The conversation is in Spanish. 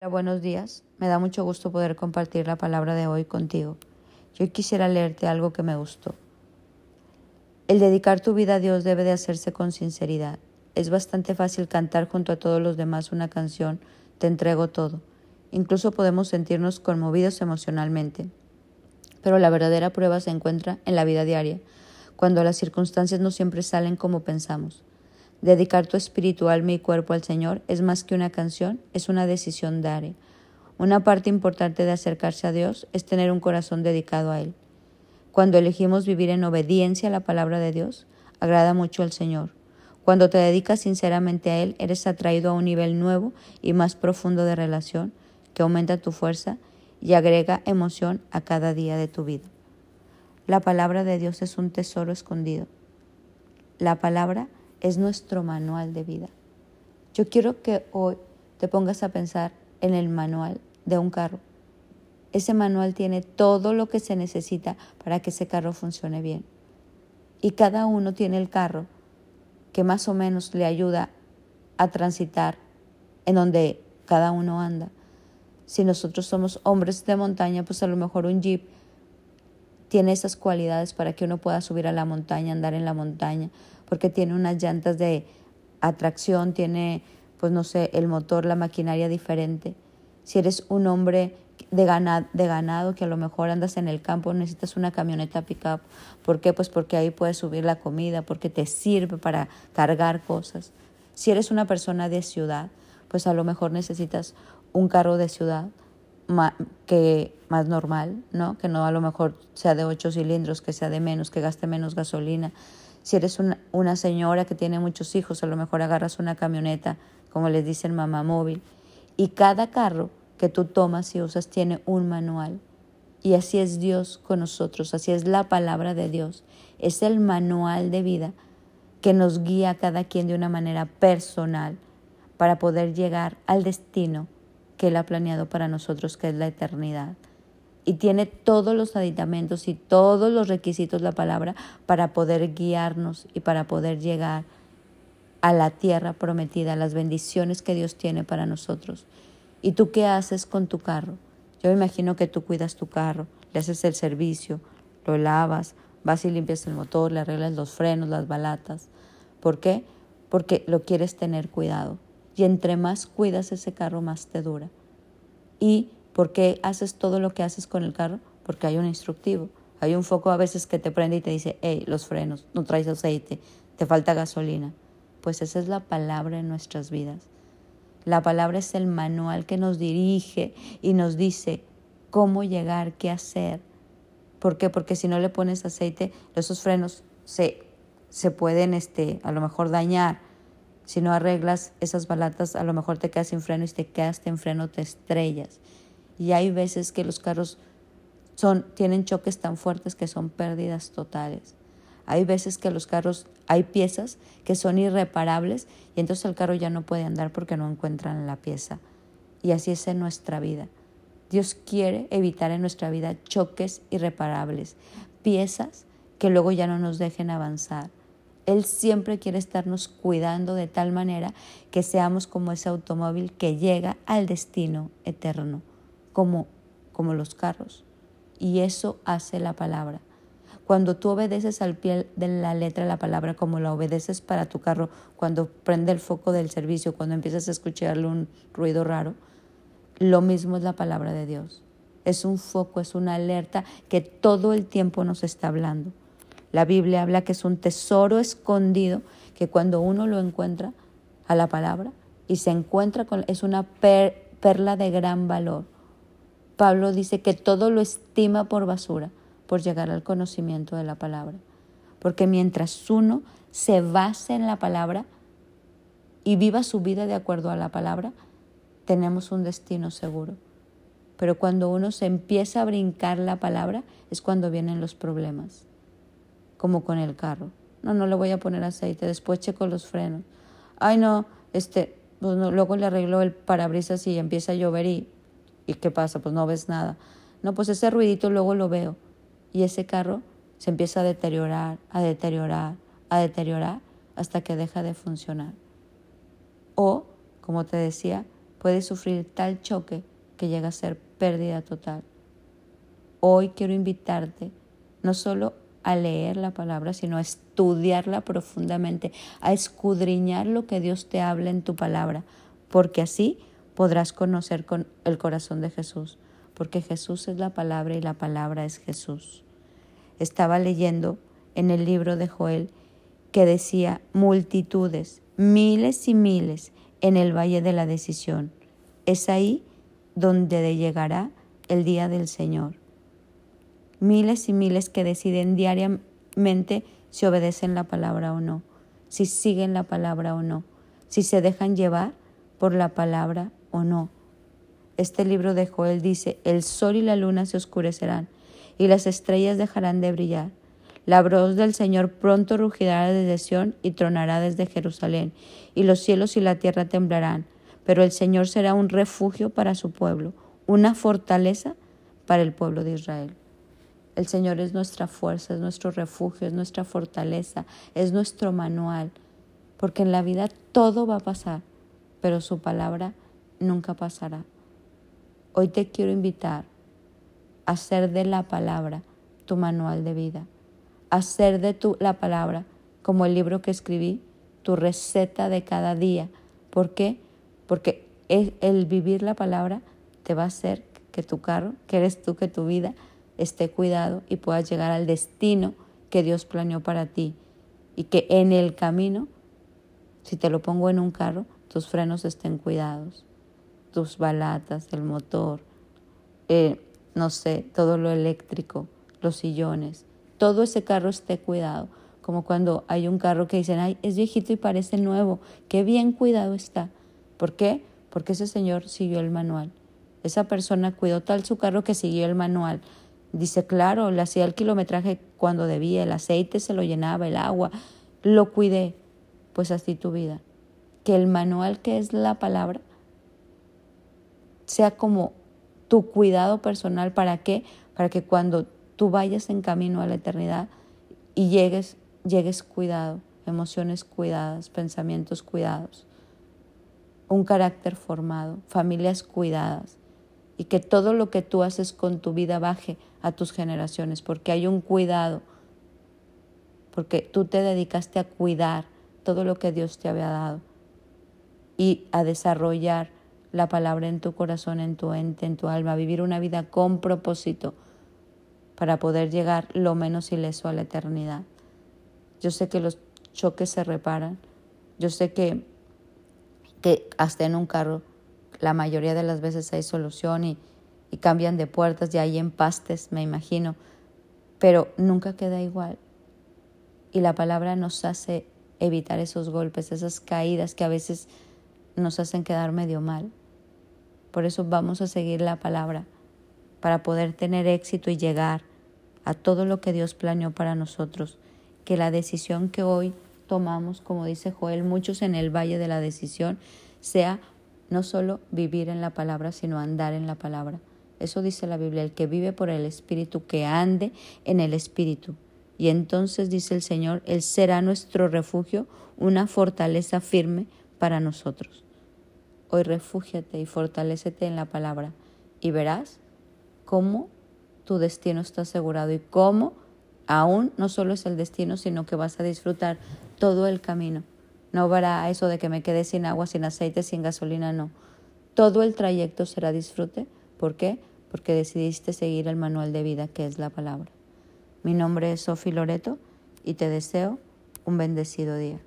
Hola, buenos días. Me da mucho gusto poder compartir la palabra de hoy contigo. Yo quisiera leerte algo que me gustó. El dedicar tu vida a Dios debe de hacerse con sinceridad. Es bastante fácil cantar junto a todos los demás una canción, Te entrego todo. Incluso podemos sentirnos conmovidos emocionalmente. Pero la verdadera prueba se encuentra en la vida diaria, cuando las circunstancias no siempre salen como pensamos. Dedicar tu espíritu, alma y cuerpo al Señor es más que una canción, es una decisión diaria. Una parte importante de acercarse a Dios es tener un corazón dedicado a Él. Cuando elegimos vivir en obediencia a la palabra de Dios, agrada mucho al Señor. Cuando te dedicas sinceramente a Él, eres atraído a un nivel nuevo y más profundo de relación que aumenta tu fuerza y agrega emoción a cada día de tu vida. La palabra de Dios es un tesoro escondido. La palabra es nuestro manual de vida. Yo quiero que hoy te pongas a pensar en el manual de un carro. Ese manual tiene todo lo que se necesita para que ese carro funcione bien. Y cada uno tiene el carro que más o menos le ayuda a transitar en donde cada uno anda. Si nosotros somos hombres de montaña, pues a lo mejor un jeep tiene esas cualidades para que uno pueda subir a la montaña, andar en la montaña, porque tiene unas llantas de atracción, tiene, pues no sé, el motor, la maquinaria diferente. Si eres un hombre de ganado, de ganado que a lo mejor andas en el campo, necesitas una camioneta pickup. ¿Por qué? Pues porque ahí puedes subir la comida, porque te sirve para cargar cosas. Si eres una persona de ciudad, pues a lo mejor necesitas un carro de ciudad que más normal, ¿no? Que no a lo mejor sea de ocho cilindros, que sea de menos, que gaste menos gasolina. Si eres una, una señora que tiene muchos hijos, a lo mejor agarras una camioneta, como les dicen mamá móvil. Y cada carro que tú tomas y usas tiene un manual. Y así es Dios con nosotros, así es la palabra de Dios. Es el manual de vida que nos guía a cada quien de una manera personal para poder llegar al destino que Él ha planeado para nosotros, que es la eternidad. Y tiene todos los aditamentos y todos los requisitos la palabra para poder guiarnos y para poder llegar a la tierra prometida, a las bendiciones que Dios tiene para nosotros. ¿Y tú qué haces con tu carro? Yo imagino que tú cuidas tu carro, le haces el servicio, lo lavas, vas y limpias el motor, le arreglas los frenos, las balatas. ¿Por qué? Porque lo quieres tener cuidado. Y entre más cuidas ese carro, más te dura. ¿Y por qué haces todo lo que haces con el carro? Porque hay un instructivo. Hay un foco a veces que te prende y te dice, hey, los frenos, no traes aceite, te falta gasolina. Pues esa es la palabra en nuestras vidas. La palabra es el manual que nos dirige y nos dice cómo llegar, qué hacer. ¿Por qué? Porque si no le pones aceite, esos frenos se, se pueden este, a lo mejor dañar si no arreglas esas balatas, a lo mejor te quedas sin freno y te quedas en freno, te estrellas. Y hay veces que los carros son, tienen choques tan fuertes que son pérdidas totales. Hay veces que los carros, hay piezas que son irreparables y entonces el carro ya no puede andar porque no encuentran la pieza. Y así es en nuestra vida. Dios quiere evitar en nuestra vida choques irreparables, piezas que luego ya no nos dejen avanzar. Él siempre quiere estarnos cuidando de tal manera que seamos como ese automóvil que llega al destino eterno, como, como los carros. Y eso hace la palabra. Cuando tú obedeces al pie de la letra la palabra, como la obedeces para tu carro, cuando prende el foco del servicio, cuando empiezas a escucharle un ruido raro, lo mismo es la palabra de Dios. Es un foco, es una alerta que todo el tiempo nos está hablando. La Biblia habla que es un tesoro escondido que cuando uno lo encuentra a la palabra y se encuentra con es una perla de gran valor. Pablo dice que todo lo estima por basura por llegar al conocimiento de la palabra. Porque mientras uno se base en la palabra y viva su vida de acuerdo a la palabra, tenemos un destino seguro. Pero cuando uno se empieza a brincar la palabra es cuando vienen los problemas como con el carro. No, no le voy a poner aceite, después checo los frenos. Ay, no, este, pues luego le arreglo el parabrisas y empieza a llover y, ¿y qué pasa? Pues no ves nada. No, pues ese ruidito luego lo veo. Y ese carro se empieza a deteriorar, a deteriorar, a deteriorar hasta que deja de funcionar. O, como te decía, puede sufrir tal choque que llega a ser pérdida total. Hoy quiero invitarte no solo a leer la palabra, sino a estudiarla profundamente, a escudriñar lo que Dios te habla en tu palabra, porque así podrás conocer con el corazón de Jesús, porque Jesús es la palabra y la palabra es Jesús. Estaba leyendo en el libro de Joel que decía multitudes, miles y miles en el valle de la decisión. Es ahí donde llegará el día del Señor. Miles y miles que deciden diariamente si obedecen la palabra o no, si siguen la palabra o no, si se dejan llevar por la palabra o no. Este libro de Joel dice, el sol y la luna se oscurecerán y las estrellas dejarán de brillar. La voz del Señor pronto rugirá desde Sión y tronará desde Jerusalén, y los cielos y la tierra temblarán, pero el Señor será un refugio para su pueblo, una fortaleza para el pueblo de Israel. El Señor es nuestra fuerza, es nuestro refugio, es nuestra fortaleza, es nuestro manual, porque en la vida todo va a pasar, pero su palabra nunca pasará. Hoy te quiero invitar a hacer de la palabra tu manual de vida, a hacer de tu, la palabra, como el libro que escribí, tu receta de cada día. ¿Por qué? Porque el vivir la palabra te va a hacer que tu carro, que eres tú, que tu vida esté cuidado y puedas llegar al destino que Dios planeó para ti. Y que en el camino, si te lo pongo en un carro, tus frenos estén cuidados tus balatas, el motor, eh, no sé, todo lo eléctrico, los sillones, todo ese carro esté cuidado. Como cuando hay un carro que dicen, ay, es viejito y parece nuevo, qué bien cuidado está. ¿Por qué? Porque ese señor siguió el manual. Esa persona cuidó tal su carro que siguió el manual. Dice, claro, le hacía el kilometraje cuando debía, el aceite se lo llenaba, el agua, lo cuidé. Pues así tu vida. Que el manual que es la palabra sea como tu cuidado personal. ¿Para qué? Para que cuando tú vayas en camino a la eternidad y llegues, llegues cuidado, emociones cuidadas, pensamientos cuidados, un carácter formado, familias cuidadas y que todo lo que tú haces con tu vida baje a tus generaciones, porque hay un cuidado, porque tú te dedicaste a cuidar todo lo que Dios te había dado y a desarrollar la palabra en tu corazón, en tu ente, en tu alma, vivir una vida con propósito para poder llegar lo menos ileso a la eternidad. Yo sé que los choques se reparan, yo sé que, que hasta en un carro la mayoría de las veces hay solución y, y cambian de puertas y hay empastes, me imagino, pero nunca queda igual. Y la palabra nos hace evitar esos golpes, esas caídas que a veces nos hacen quedar medio mal. Por eso vamos a seguir la palabra, para poder tener éxito y llegar a todo lo que Dios planeó para nosotros. Que la decisión que hoy tomamos, como dice Joel, muchos en el valle de la decisión, sea no solo vivir en la palabra, sino andar en la palabra. Eso dice la Biblia, el que vive por el Espíritu, que ande en el Espíritu. Y entonces dice el Señor, Él será nuestro refugio, una fortaleza firme para nosotros. Hoy refúgiate y fortalécete en la palabra y verás cómo tu destino está asegurado y cómo aún no solo es el destino, sino que vas a disfrutar todo el camino. No verá eso de que me quede sin agua, sin aceite, sin gasolina, no. Todo el trayecto será disfrute. ¿Por qué? Porque decidiste seguir el manual de vida que es la palabra. Mi nombre es Sofi Loreto y te deseo un bendecido día.